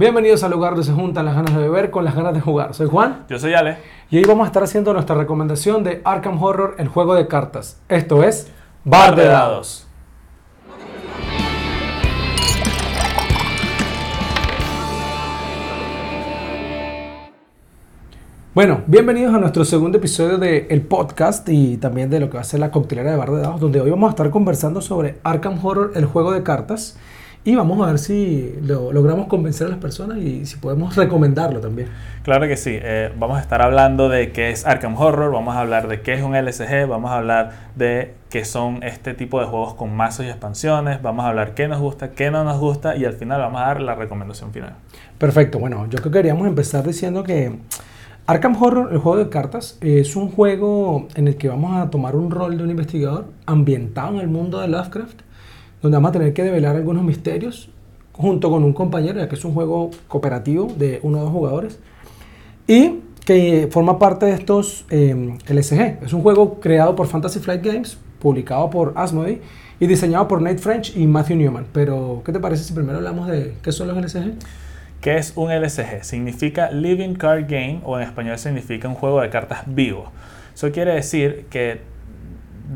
Bienvenidos al lugar donde se juntan las ganas de beber con las ganas de jugar. Soy Juan Yo soy Ale. y hoy vamos a estar haciendo nuestra recomendación de Arkham Horror, el juego de cartas. Esto es Bar de Dados. Bueno, bienvenidos a nuestro segundo episodio del podcast y también de lo que va a ser la coctelera de Bar de Dados, donde hoy vamos a estar conversando sobre Arkham Horror, el juego de cartas. Y vamos a ver si lo- logramos convencer a las personas y si podemos recomendarlo también. Claro que sí. eh, vamos a estar hablando de qué es Arkham Horror, vamos a hablar de qué es un LSG, vamos a hablar de qué son este tipo de juegos con mazos y expansiones, vamos a hablar qué nos gusta, qué no nos gusta y al final vamos a dar la recomendación final. Perfecto, bueno, yo creo que queríamos empezar diciendo que Arkham Horror, el juego de cartas, es un juego en el que vamos a tomar un rol de un investigador ambientado en el mundo de Lovecraft, donde vamos a tener que develar algunos misterios junto con un compañero, ya que es un juego cooperativo de uno o dos jugadores, y que forma parte de estos eh, LSG. Es un juego creado por Fantasy Flight Games, publicado por Asmodee y diseñado por Nate French y Matthew Newman. Pero, ¿qué te parece si primero hablamos de qué son los LSG? ¿Qué es un LSG? Significa Living Card Game o en español significa un juego de cartas vivo. Eso quiere decir que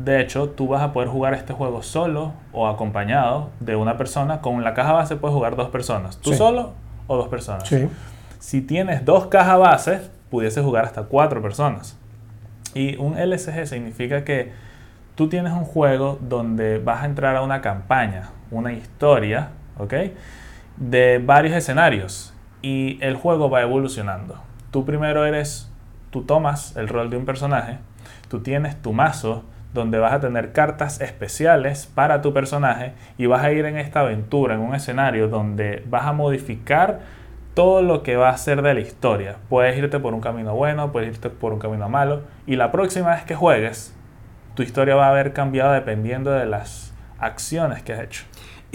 de hecho tú vas a poder jugar este juego solo o acompañado de una persona. Con la caja base puedes jugar dos personas. ¿Tú Sí. solo o dos personas? Sí. Si tienes dos cajas bases, pudiese jugar hasta cuatro personas. Y un LSG significa que tú tienes un juego donde vas a entrar a una campaña, una historia, ¿ok? De varios escenarios. Y el juego va evolucionando. Tú primero eres, tú tomas el rol de un personaje, tú tienes tu mazo donde vas a tener cartas especiales para tu personaje y vas a ir en esta aventura, en un escenario donde vas a modificar todo lo que va a ser de la historia. Puedes irte por un camino bueno, puedes irte por un camino malo y la próxima vez que juegues, tu historia va a haber cambiado dependiendo de las acciones que has hecho.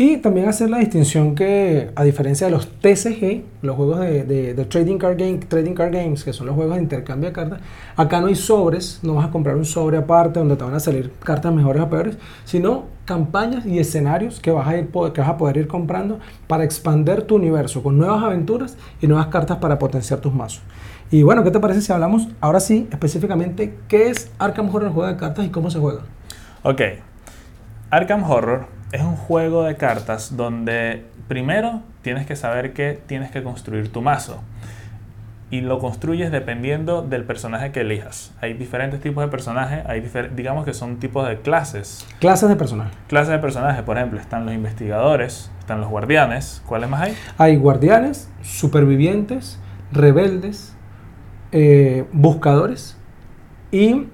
Y también hacer la distinción que, a diferencia de los TCG, los juegos de, de- de trading, card game, trading Card Games, que son los juegos de intercambio de cartas, acá no hay sobres, no vas a comprar un sobre aparte donde te van a salir cartas mejores o peores, sino campañas y escenarios que vas a, ir, que vas a poder ir comprando para expander tu universo con nuevas aventuras y nuevas cartas para potenciar tus mazos. Y bueno, ¿qué te parece si hablamos ahora sí específicamente qué es Arkham Horror juego de cartas y cómo se juega? Ok, Arkham Horror es un juego de cartas donde primero tienes que saber que tienes que construir tu mazo. Y lo construyes dependiendo del personaje que elijas. Hay diferentes tipos de personajes, hay digamos que son tipos de clases. Clases de personajes. Clases de personajes, por ejemplo, están los investigadores, están los guardianes. ¿Cuáles más hay? Hay guardianes, supervivientes, rebeldes, eh, buscadores y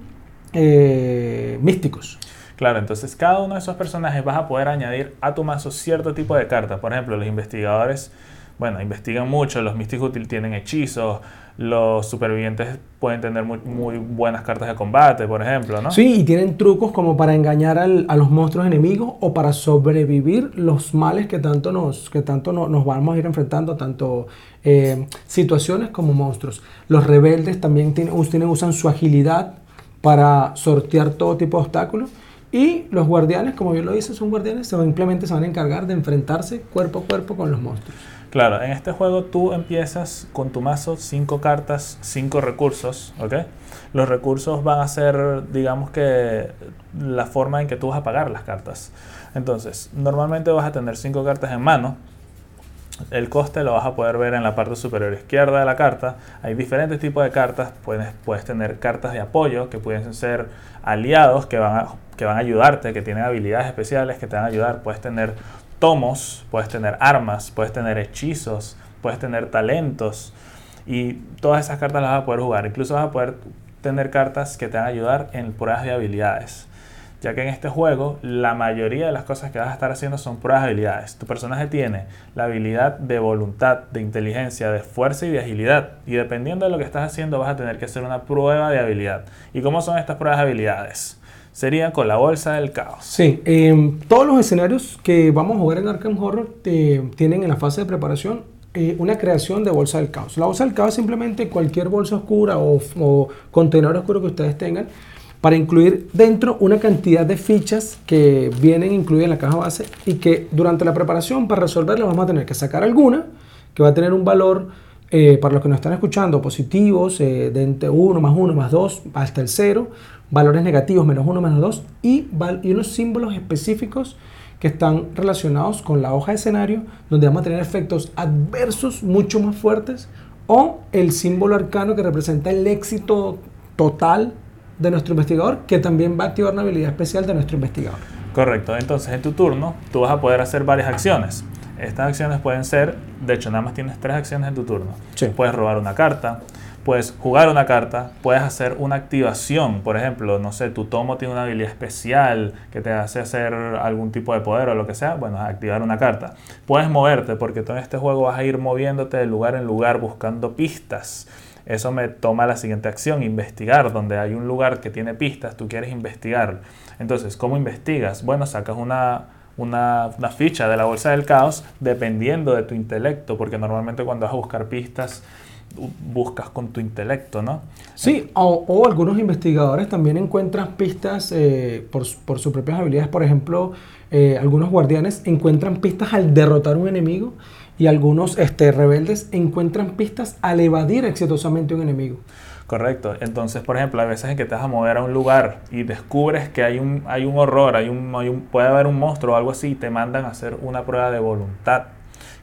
eh, místicos. Claro, entonces cada uno de esos personajes vas a poder añadir a tu mazo cierto tipo de cartas. Por ejemplo, los investigadores, bueno, investigan mucho, los místicos tienen hechizos, los supervivientes pueden tener muy, buenas cartas de combate, por ejemplo, ¿no? Sí, y tienen trucos como para engañar a los monstruos enemigos o para sobrevivir los males que tanto nos, que tanto no- nos vamos a ir enfrentando, tanto eh, situaciones como monstruos. Los rebeldes también tienen, tienen- usan su agilidad para sortear todo tipo de obstáculos. Y los guardianes, como bien lo dice, son guardianes, simplemente se van a encargar de enfrentarse cuerpo a cuerpo con los monstruos. Claro, en este juego tú empiezas con tu mazo, cinco cartas, cinco recursos, ¿ok? Los recursos van a ser, digamos que, la forma en que tú vas a pagar las cartas. Entonces, normalmente vas a tener cinco cartas en mano. El coste lo vas a poder ver en la parte superior izquierda de la carta. Hay diferentes tipos de cartas. Puedes, puedes tener cartas de apoyo, que pueden ser aliados, que van, a, que van a ayudarte, que tienen habilidades especiales que te van a ayudar. Puedes tener tomos, puedes tener armas, puedes tener hechizos, puedes tener talentos. Y todas esas cartas las vas a poder jugar. Incluso vas a poder tener cartas que te van a ayudar en pruebas de habilidades. Ya que en este juego la mayoría de las cosas que vas a estar haciendo son pruebas de habilidades. Tu personaje tiene la habilidad de voluntad, de inteligencia, de fuerza y de agilidad. Y dependiendo de lo que estás haciendo vas a tener que hacer una prueba de habilidad. ¿Y cómo son estas pruebas de habilidades? Serían con la bolsa del caos. Sí, em, todos los escenarios que vamos a jugar en Arkham Horror tienen en la fase de preparación eh, una creación de bolsa del caos. La bolsa del caos es simplemente cualquier bolsa oscura o, o contenedor oscuro que ustedes tengan para incluir dentro una cantidad de fichas que vienen incluidas en la caja base y que durante la preparación para resolverla vamos a tener que sacar alguna que va a tener un valor, eh, para los que nos están escuchando, positivos, eh, de entre 1 más 1 más 2 hasta el 0, valores negativos menos 1 menos 2 y, y unos símbolos específicos que están relacionados con la hoja de escenario, donde vamos a tener efectos adversos mucho más fuertes, o el símbolo arcano que representa el éxito total de nuestro investigador, que también va a activar una habilidad especial de nuestro investigador. Correcto, entonces en tu turno tú vas a poder hacer varias acciones. Estas acciones pueden ser, de hecho nada más tienes tres acciones en tu turno. Sí. Puedes robar una carta, puedes jugar una carta, puedes hacer una activación, por ejemplo, no sé, tu tomo tiene una habilidad especial que te hace hacer algún tipo de poder o lo que sea, bueno, activar una carta. Puedes moverte porque tú en este juego vas a ir moviéndote de lugar en lugar buscando pistas. Eso me toma la siguiente acción, investigar, donde hay un lugar que tiene pistas, tú quieres investigar. Entonces, ¿cómo investigas? Bueno, sacas una, una, ficha de la bolsa del caos dependiendo de tu intelecto, porque normalmente cuando vas a buscar pistas buscas con tu intelecto, ¿no? Sí, o, o algunos investigadores también encuentran pistas eh, por, por, sus propias habilidades. Por ejemplo, eh, algunos guardianes encuentran pistas al derrotar un enemigo y algunos este, rebeldes encuentran pistas al evadir exitosamente un enemigo. Correcto. Entonces, por ejemplo, hay veces en que te vas a mover a un lugar y descubres que hay un, hay un horror, hay un, hay un, puede haber un monstruo o algo así y te mandan a hacer una prueba de voluntad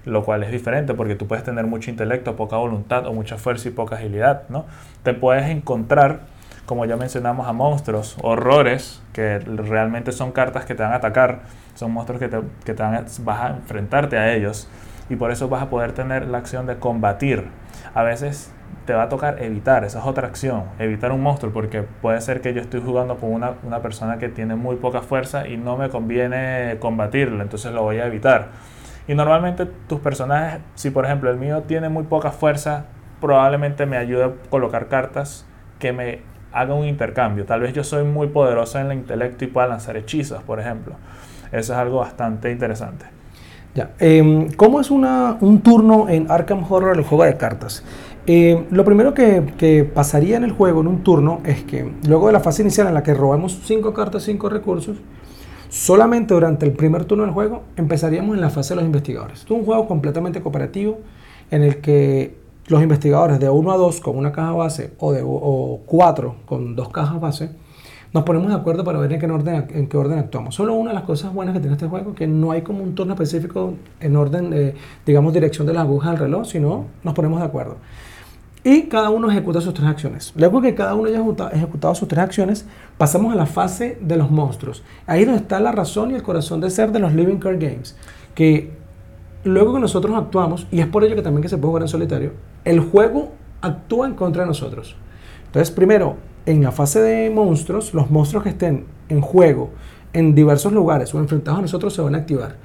lo cual es diferente porque tú puedes tener mucho intelecto, poca voluntad o mucha fuerza y poca agilidad, ¿no? Te puedes encontrar, como ya mencionamos, a monstruos, horrores, que realmente son cartas que te van a atacar, son monstruos que, te, que te van a, vas a enfrentarte a ellos y por eso vas a poder tener la acción de combatir. A veces te va a tocar evitar, esa es otra acción, evitar un monstruo, porque puede ser que yo estoy jugando con una, una persona que tiene muy poca fuerza y no me conviene combatirlo, entonces lo voy a evitar y normalmente tus personajes, si por ejemplo el mío tiene muy poca fuerza, probablemente me ayude a colocar cartas que me hagan un intercambio. Tal vez yo soy muy poderoso en el intelecto y pueda lanzar hechizos, por ejemplo. Eso es algo bastante interesante. Ya. Eh, ¿Cómo es una, un turno en Arkham Horror, el juego de cartas? Eh, lo primero que, que, pasaría en el juego, en un turno, es que luego de la fase inicial en la que robamos 5 cartas, 5 recursos, Solamente durante el primer turno del juego empezaríamos en la fase de los investigadores. es un juego completamente cooperativo en el que los investigadores de 1 a 2 con una caja base o de 4 con dos cajas base nos ponemos de acuerdo para ver en qué orden, en qué orden actuamos. Solo una de las cosas buenas que tiene este juego que no hay como un turno específico en orden, de, digamos, dirección de las agujas del reloj, sino nos ponemos de acuerdo y cada uno ejecuta sus tres acciones. Luego que cada uno haya ejecutado sus tres acciones, pasamos a la fase de los monstruos. Ahí es donde está la razón y el corazón de ser de los Living Card Games. Que luego que nosotros actuamos, y es por ello que también que se puede jugar en solitario, el juego actúa en contra de nosotros. Entonces, primero, en la fase de monstruos, los monstruos que estén en juego en diversos lugares o enfrentados a nosotros se van a activar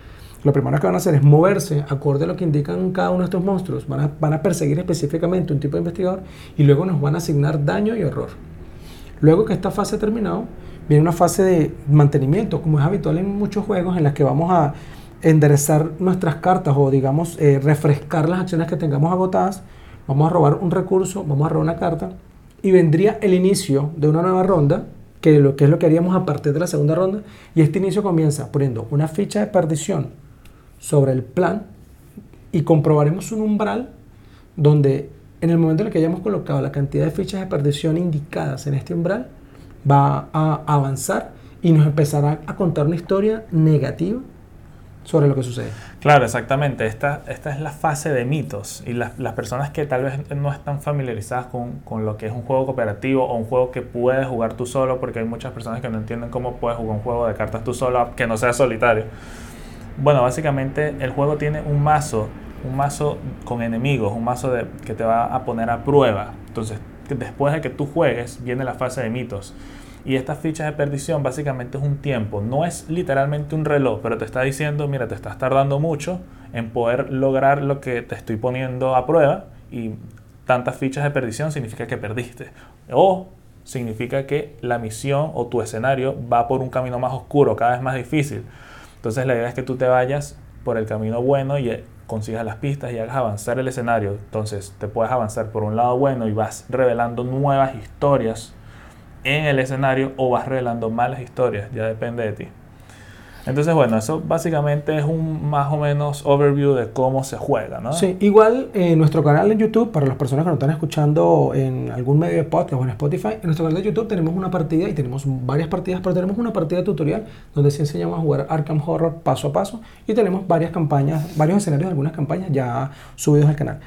lo primero que van a hacer es moverse acorde a lo que indican cada uno de estos monstruos. Van a, van a perseguir específicamente un tipo de investigador y luego nos van a asignar daño y horror. Luego que esta fase ha terminado, viene una fase de mantenimiento, como es habitual en muchos juegos, en las que vamos a enderezar nuestras cartas o, digamos, eh, refrescar las acciones que tengamos agotadas. Vamos a robar un recurso, vamos a robar una carta y vendría el inicio de una nueva ronda, que, lo, que es lo que haríamos a partir de la segunda ronda. Y este inicio comienza poniendo una ficha de perdición sobre el plan y comprobaremos un umbral donde en el momento en el que hayamos colocado la cantidad de fichas de perdición indicadas en este umbral, va a avanzar y nos empezará a contar una historia negativa sobre lo que sucede. Claro, exactamente. Esta, esta es la fase de mitos y las, las personas que tal vez no están familiarizadas con, con, lo que es un juego cooperativo o un juego que puedes jugar tú solo, porque hay muchas personas que no entienden cómo puedes jugar un juego de cartas tú solo que no sea solitario. Bueno, básicamente el juego tiene un mazo, un mazo con enemigos, un mazo que te va a poner a prueba. Entonces, después de que tú juegues, viene la fase de mitos. Y esta ficha de perdición básicamente es un tiempo. No es literalmente un reloj, pero te está diciendo, mira, te estás tardando mucho en poder lograr lo que te estoy poniendo a prueba. Y tantas fichas de perdición significa que perdiste. O significa que la misión o tu escenario va por un camino más oscuro, cada vez más difícil. Entonces la idea es que tú te vayas por el camino bueno y eh, consigas las pistas y hagas avanzar el escenario. Entonces te puedes avanzar por un lado bueno y vas revelando nuevas historias en el escenario o vas revelando malas historias, ya depende de ti. Entonces, bueno, eso básicamente es un más o menos overview de cómo se juega, ¿no? Sí, igual en nuestro canal en YouTube, para las personas que nos están escuchando en algún medio de podcast o en Spotify, en nuestro canal de YouTube tenemos una partida y tenemos varias partidas, pero tenemos una partida tutorial donde sí enseñamos a jugar Arkham Horror paso a paso y tenemos varias campañas, varios escenarios algunas campañas ya subidos al canal.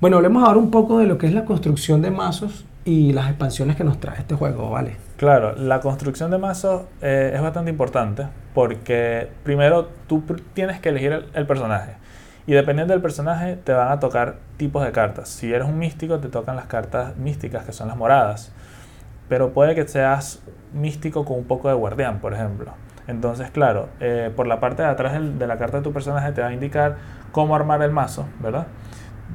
Bueno, hablemos ahora un poco de lo que es la construcción de mazos y las expansiones que nos trae este juego, ¿vale? Claro, la construcción de mazos eh, es bastante importante porque primero tú tienes que elegir el, personaje y dependiendo del personaje te van a tocar tipos de cartas. Si eres un místico te tocan las cartas místicas que son las moradas, pero puede que seas místico con un poco de guardián, por ejemplo. Entonces, claro, eh, por la parte de atrás de la carta de tu personaje te va a indicar cómo armar el mazo, ¿verdad?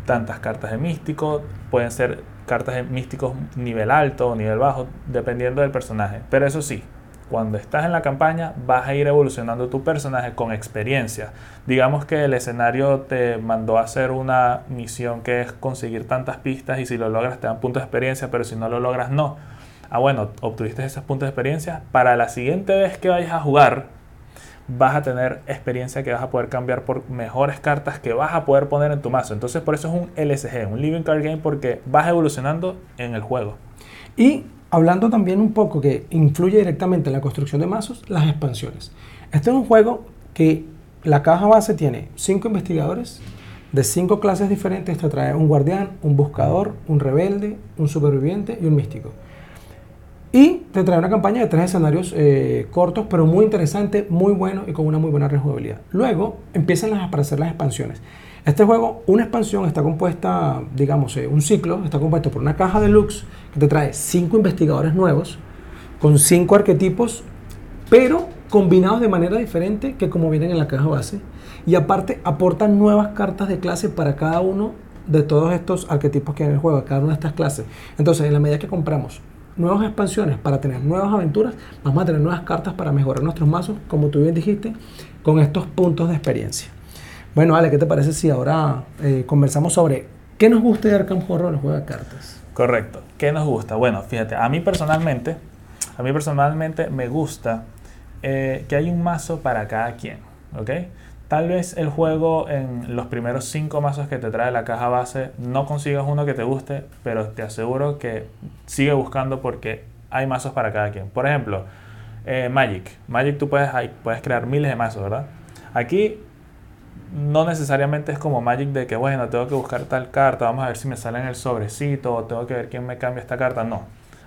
Tantas cartas de místico, pueden ser cartas místicos nivel alto o nivel bajo, dependiendo del personaje. Pero eso sí, cuando estás en la campaña vas a ir evolucionando tu personaje con experiencia. Digamos que el escenario te mandó a hacer una misión que es conseguir tantas pistas y si lo logras te dan puntos de experiencia, pero si no lo logras no. Ah, bueno, obtuviste esos puntos de experiencia. Para la siguiente vez que vayas a jugar, vas a tener experiencia que vas a poder cambiar por mejores cartas que vas a poder poner en tu mazo. Entonces por eso es un LSG, un Living Card Game, porque vas evolucionando en el juego. Y hablando también un poco que influye directamente en la construcción de mazos, las expansiones. Este es un juego que la caja base tiene cinco investigadores de cinco clases diferentes. Te trae un guardián, un buscador, un rebelde, un superviviente y un místico. Y te trae una campaña de tres escenarios eh, cortos, pero muy interesante, muy bueno y con una muy buena rejugabilidad. Luego empiezan a aparecer las expansiones. Este juego, una expansión está compuesta, digamos, eh, un ciclo, está compuesto por una caja deluxe que te trae cinco investigadores nuevos, con cinco arquetipos, pero combinados de manera diferente que como vienen en la caja base. Y aparte aportan nuevas cartas de clase para cada uno de todos estos arquetipos que hay en el juego, cada una de estas clases. Entonces, en la medida que compramos nuevas expansiones para tener nuevas aventuras, vamos a tener nuevas cartas para mejorar nuestros mazos, como tú bien dijiste, con estos puntos de experiencia. Bueno, Ale, ¿qué te parece si ahora eh, conversamos sobre qué nos gusta de Arkham Horror en el juego de cartas? Correcto. ¿Qué nos gusta? Bueno, fíjate, a mí personalmente, a mí personalmente me gusta eh, que hay un mazo para cada quien, ¿ok? Tal vez el juego en los primeros 5 mazos que te trae la caja base no consigas uno que te guste, pero te aseguro que sigue buscando porque hay mazos para cada quien. Por ejemplo, eh, Magic. Magic tú puedes, puedes crear miles de mazos, ¿verdad? Aquí no necesariamente es como Magic de que, bueno, tengo que buscar tal carta, vamos a ver si me sale en el sobrecito, o tengo que ver quién me cambia esta carta. No.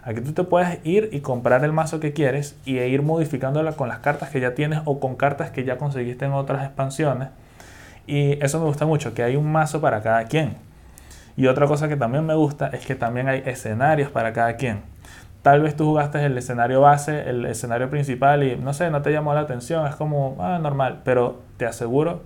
Aquí tú te puedes ir y comprar el mazo que quieres y e ir modificándola con las cartas que ya tienes o con cartas que ya conseguiste en otras expansiones. Y eso me gusta mucho, que hay un mazo para cada quien. Y otra cosa que también me gusta es que también hay escenarios para cada quien. Tal vez tú jugaste el escenario base, el escenario principal y no sé, no te llamó la atención, es como ah, normal, pero te aseguro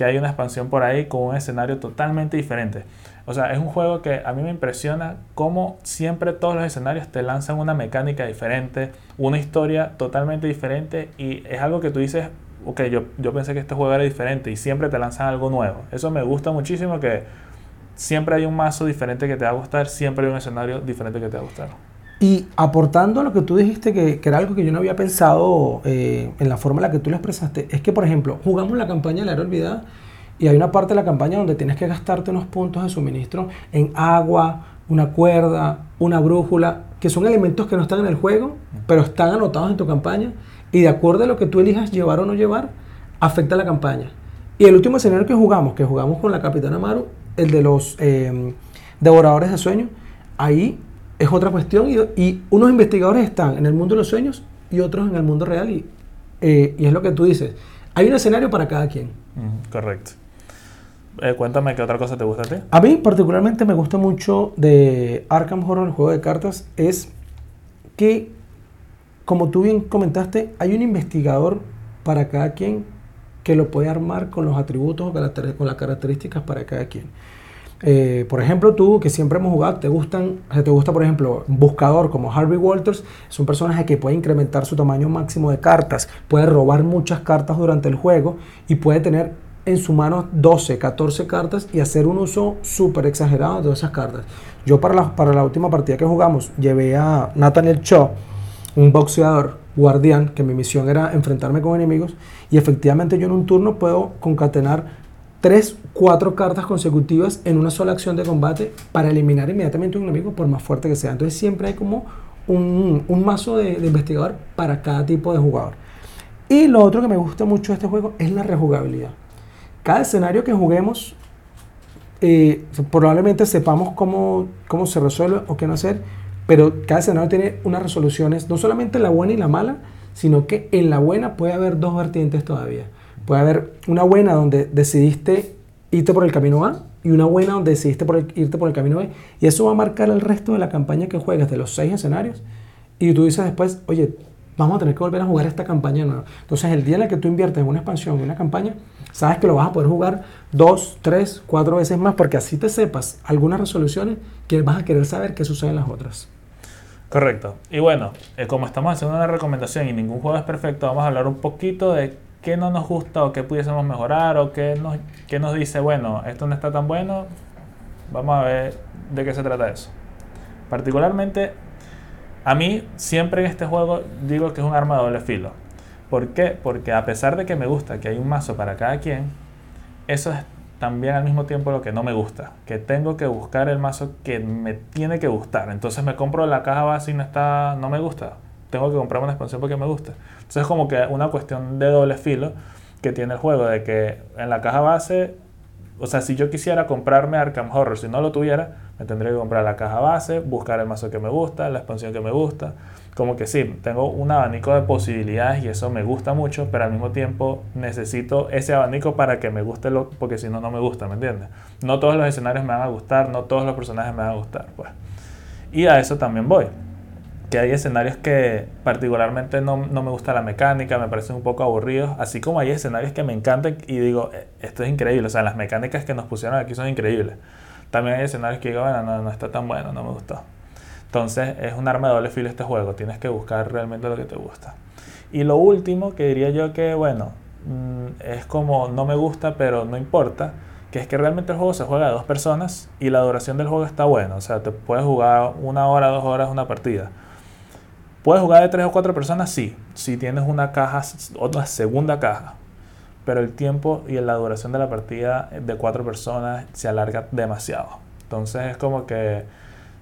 que hay una expansión por ahí con un escenario totalmente diferente. O sea, es un juego que a mí me impresiona cómo siempre todos los escenarios te lanzan una mecánica diferente, una historia totalmente diferente y es algo que tú dices, ok, yo, yo pensé que este juego era diferente y siempre te lanzan algo nuevo. Eso me gusta muchísimo que siempre hay un mazo diferente que te va a gustar, siempre hay un escenario diferente que te va a gustar. Y aportando a lo que tú dijiste, que, que era algo que yo no había pensado eh, en la forma en la que tú lo expresaste, es que, por ejemplo, jugamos la campaña de la era olvidada y hay una parte de la campaña donde tienes que gastarte unos puntos de suministro en agua, una cuerda, una brújula, que son elementos que no están en el juego, pero están anotados en tu campaña. Y de acuerdo a lo que tú elijas llevar o no llevar, afecta la campaña. Y el último escenario que jugamos, que jugamos con la Capitana Maru, el de los em, devoradores de sueños, ahí es otra cuestión. Y, unos investigadores están en el mundo de los sueños y otros en el mundo real. Y, eh, y es lo que tú dices. Hay un escenario para cada quien. correcto. Eh, cuéntame qué otra cosa te gusta a ti. A mí particularmente me gusta mucho de Arkham Horror, el juego de cartas, es que, como tú bien comentaste, hay un investigador para cada quien que lo puede armar con los atributos o con las características para cada quien. Eh, por ejemplo, tú que siempre hemos jugado, te gustan, te gusta, por ejemplo, un buscador como Harvey Walters, es un personaje que puede incrementar su tamaño máximo de cartas, puede robar muchas cartas durante el juego y puede tener en su mano 12, 14 cartas y hacer un uso súper exagerado de esas cartas. Yo para la, para la última partida que jugamos llevé a Nathaniel Cho, un boxeador guardián, que mi misión era enfrentarme con enemigos, y efectivamente yo en un turno puedo concatenar tres, cuatro cartas consecutivas en una sola acción de combate para eliminar inmediatamente un enemigo por más fuerte que sea. Entonces siempre hay como un, un mazo de, de, investigador para cada tipo de jugador. Y lo otro que me gusta mucho de este juego es la rejugabilidad. Cada escenario que juguemos, eh, probablemente sepamos cómo, cómo se resuelve o qué no hacer, pero cada escenario tiene unas resoluciones, no solamente la buena y la mala, sino que en la buena puede haber dos vertientes todavía. Puede haber una buena donde decidiste irte por el camino A y una buena donde decidiste irte por el camino B. Y eso va a marcar el resto de la campaña que juegas de los seis escenarios. Y tú dices después, oye, vamos a tener que volver a jugar esta campaña nueva. Entonces, el día en el que tú inviertes en una expansión, en una campaña, sabes que lo vas a poder jugar dos, tres, cuatro veces más, porque así te sepas algunas resoluciones que vas a querer saber qué sucede en las otras. Correcto. Y bueno, eh, como estamos haciendo una recomendación y ningún juego es perfecto, vamos a hablar un poquito de qué no nos gusta o qué pudiésemos mejorar o qué nos, qué nos dice, bueno, esto no está tan bueno, vamos a ver de qué se trata eso. Particularmente, a mí siempre en este juego digo que es un arma de doble filo. ¿Por qué? Porque a pesar de que me gusta que hay un mazo para cada quien, eso es también al mismo tiempo lo que no me gusta, que tengo que buscar el mazo que me tiene que gustar. Entonces me compro la caja base y no está, no me gusta. Tengo que comprarme una expansión porque me gusta. Entonces es como que una cuestión de doble filo que tiene el juego, de que en la caja base, o sea, si yo quisiera comprarme Arkham Horror, si no lo tuviera, me tendría que comprar la caja base, buscar el mazo que me gusta, la expansión que me gusta. Como que sí, tengo un abanico de posibilidades y eso me gusta mucho, pero al mismo tiempo necesito ese abanico para que me guste, lo, porque si no, no me gusta, ¿me entiendes? No todos los escenarios me van a gustar, no todos los personajes me van a gustar, pues. Y a eso también voy que hay escenarios que particularmente no, no, me gusta la mecánica, me parecen un poco aburridos, así como hay escenarios que me encantan y digo, eh, esto es increíble, o sea, las mecánicas que nos pusieron aquí son increíbles. También hay escenarios que digo, bueno, no, no está tan bueno, no me gustó. Entonces es un arma de doble filo este juego, tienes que buscar realmente lo que te gusta. Y lo último que diría yo que, bueno, mm, es como no me gusta, pero no importa, que es que realmente el juego se juega de dos personas y la duración del juego está buena, o sea, te puedes jugar una hora, dos horas una partida ¿Puedes jugar de tres o cuatro personas? Sí, si tienes una caja, otra segunda caja. Pero el tiempo y la duración de la partida de cuatro personas se alarga demasiado. Entonces es como que,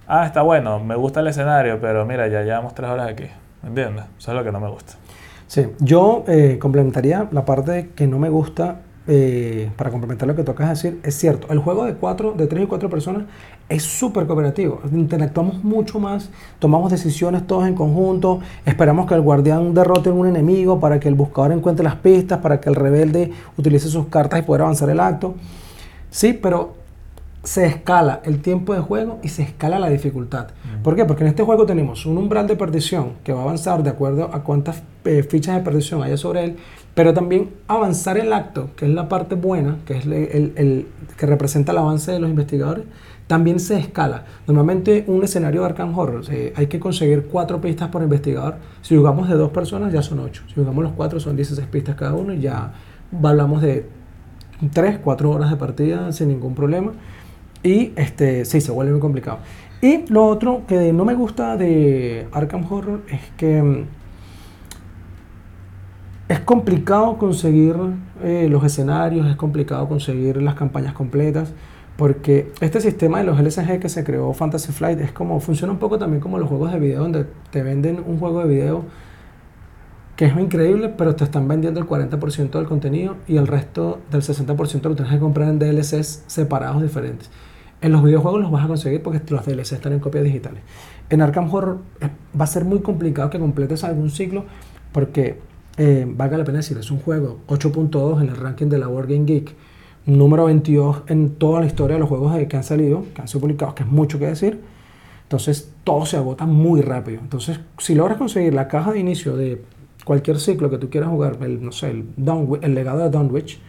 ah, está bueno, me gusta el escenario, pero mira, ya llevamos tres horas aquí. ¿Me entiendes? Eso es lo que no me gusta. Sí, yo eh, complementaría la parte que no me gusta eh, para complementar lo que tocas decir, es cierto, el juego de cuatro, de tres y cuatro personas es súper cooperativo. Interactuamos mucho más, tomamos decisiones todos en conjunto, esperamos que el guardián derrote a un enemigo para que el buscador encuentre las pistas, para que el rebelde utilice sus cartas y poder avanzar el acto. Sí, pero se escala el tiempo de juego y se escala la dificultad. ¿Por qué? Porque en este juego tenemos un umbral de perdición que va a avanzar de acuerdo a cuántas eh, fichas de perdición haya sobre él, pero también avanzar el acto, que es la parte buena, que es el, que representa el avance de los investigadores, también se escala. Normalmente un escenario de Arkham Horror eh, hay que conseguir cuatro pistas por investigador. Si jugamos de dos personas ya son ocho. Si jugamos los cuatro son 16 pistas cada uno y ya hablamos de tres, cuatro horas de partida sin ningún problema. Y este, sí, se vuelve muy complicado. Y lo otro que no me gusta de Arkham Horror es que mm, es complicado conseguir eh, los escenarios, es complicado conseguir las campañas completas, porque este sistema de los LSG que se creó Fantasy Flight es como, funciona un poco también como los juegos de video, donde te venden un juego de video que es increíble, pero te están vendiendo el 40% del contenido y el resto del 60% lo tienes que comprar en DLCs separados diferentes. En los videojuegos los vas a conseguir porque los DLCs están en copias digitales. En Arkham Horror eh, va a ser muy complicado que completes algún ciclo porque eh, valga la pena decir, es un juego 8.2 en el ranking de la World Game Geek, número 22 en toda la historia de los juegos que han salido, que han sido publicados, que es mucho que decir. Entonces todo se agota muy rápido. Entonces, si logras conseguir la caja de inicio de cualquier ciclo que tú quieras jugar, el, no sé, el, el legado de Dunwich,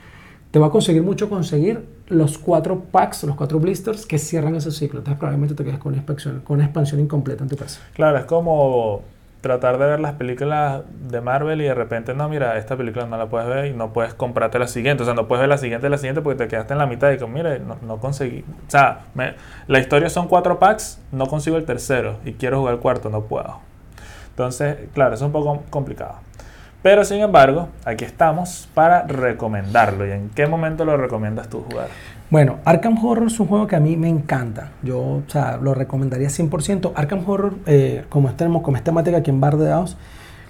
te va a conseguir mucho conseguir los cuatro packs, los cuatro blisters que cierran ese ciclo. Entonces probablemente te quedes con una con una expansión incompleta en tu casa. Claro, es como tratar de ver las películas de Marvel y de repente, no, mira, esta película no la puedes ver y no puedes comprarte la siguiente. O sea, no puedes ver la siguiente y la siguiente porque te quedaste en la mitad y como, mira, no, no conseguí. O sea, la historia son cuatro packs, no consigo el tercero y quiero jugar el cuarto, no puedo. Entonces, claro, es un poco complicado. Pero sin embargo, aquí estamos para recomendarlo. ¿Y en qué momento lo recomiendas tú jugar? Bueno, Arkham Horror es un juego que a mí me encanta. Yo, o sea, lo recomendaría 100%. Arkham Horror, eh, como, tenemos, como es temática aquí en Bar de Daos,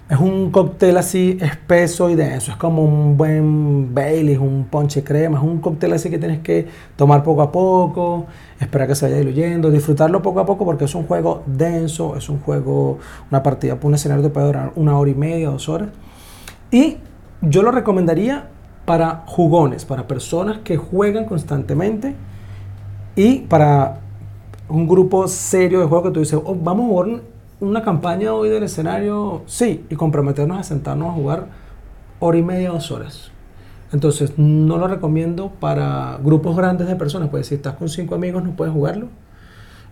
es un cóctel así espeso y denso. Es como un buen Bailey, un ponche crema. Es un cóctel así que tienes que tomar poco a poco, esperar que se vaya diluyendo, disfrutarlo poco a poco porque es un juego denso, es un juego, una partida por un escenario te puede durar una hora y media, dos horas. Y yo lo recomendaría para jugones, para personas que juegan constantemente y para un grupo serio de juego que tú dices, oh, vamos a jugar una campaña hoy del escenario, sí, y comprometernos a sentarnos a jugar hora y media, dos horas. Entonces, no lo recomiendo para grupos grandes de personas, pues si estás con cinco amigos no puedes jugarlo.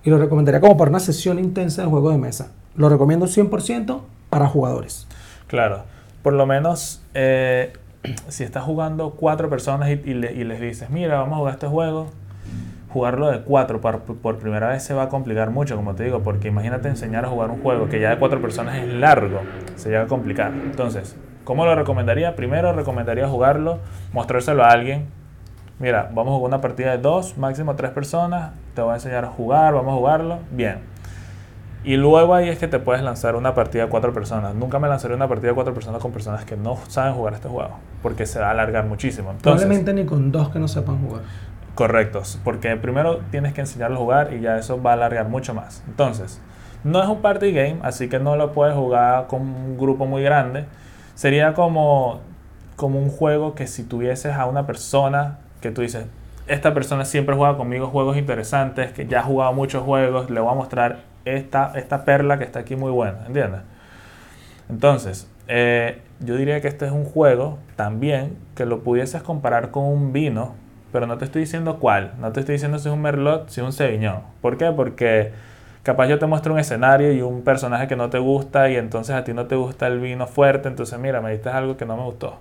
Y lo recomendaría como para una sesión intensa de juego de mesa. Lo recomiendo 100% para jugadores. Claro por lo menos eh, si estás jugando cuatro personas y, les dices, mira, vamos a jugar este juego, jugarlo de cuatro por, por, primera vez se va a complicar mucho, como te digo, porque imagínate enseñar a jugar un juego que ya de cuatro personas es largo, se llega a complicar. Entonces, ¿cómo lo recomendaría? Primero recomendaría jugarlo, mostrárselo a alguien. Mira, vamos a jugar una partida de dos, máximo tres personas, te voy a enseñar a jugar, vamos a jugarlo, bien y luego ahí es que te puedes lanzar una partida de cuatro personas. Nunca me lanzaré una partida de cuatro personas con personas que no saben jugar este juego, porque se va a alargar muchísimo. Probablemente ni con dos que no sepan jugar. Correctos, porque primero tienes que enseñarlo a jugar y ya eso va a alargar mucho más. Entonces, no es un party game, así que no lo puedes jugar con un grupo muy grande. Sería como, como un juego que si tuvieses a una persona que tú dices, esta persona siempre juega conmigo juegos interesantes, que ya ha jugado muchos juegos, le voy a mostrar esta, esta perla que está aquí muy buena, ¿entiendes? Entonces, eh, yo diría que este es un juego también que lo pudieses comparar con un vino, pero no te estoy diciendo cuál, no te estoy diciendo si es un merlot, si es un ceviñón. ¿Por qué? Porque capaz yo te muestro un escenario y un personaje que no te gusta y entonces a ti no te gusta el vino fuerte, entonces mira, me diste algo que no me gustó.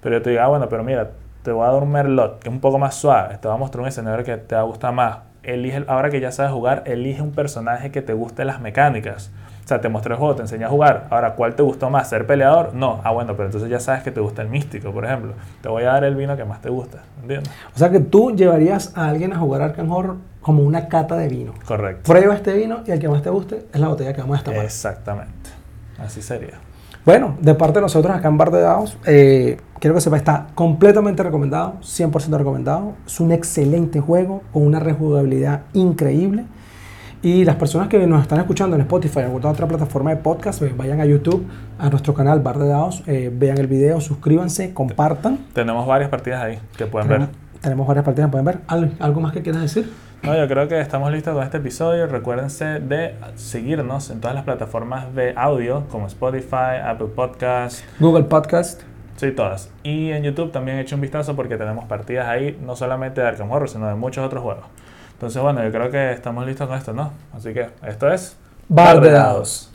Pero yo te digo, ah, bueno, pero mira, te voy a dar un merlot que es un poco más suave, te voy a mostrar un escenario que te va a gustar más, elige, ahora que ya sabes jugar, elige un personaje que te guste las mecánicas. O sea, te mostré el juego, te enseñé a jugar. Ahora, ¿cuál te gustó más? ¿Ser peleador? No. Ah, bueno, pero entonces ya sabes que te gusta el místico, por ejemplo. Te voy a dar el vino que más te gusta. ¿Entiendes? O sea, que tú llevarías a alguien a jugar Arkham Horror como una cata de vino. Correcto. Prueba este vino y el que más te guste es la botella que vamos a tomar. Exactamente. Así sería. Bueno, de parte de nosotros acá en Bar de Dados, eh, quiero que sepa, está completamente recomendado, 100% recomendado. Es un excelente juego con una rejugabilidad increíble. Y las personas que nos están escuchando en Spotify o en otra plataforma de podcast, eh, vayan a YouTube, a nuestro canal Bar de Dados, eh, vean el video, suscríbanse, compartan. Tenemos varias partidas ahí que pueden ver. Tenemos varias partidas que pueden ver. ¿Algo más que quieras decir? No, yo creo que estamos listos con este episodio. Recuérdense de seguirnos en todas las plataformas de audio como Spotify, Apple Podcast, Google Podcast. Sí, todas. Y en YouTube también he hecho un vistazo porque tenemos partidas ahí, no solamente de Arkham Horror, sino de muchos otros juegos. Entonces, bueno, yo creo que estamos listos con esto, ¿no? Así que esto es Bar de Dados.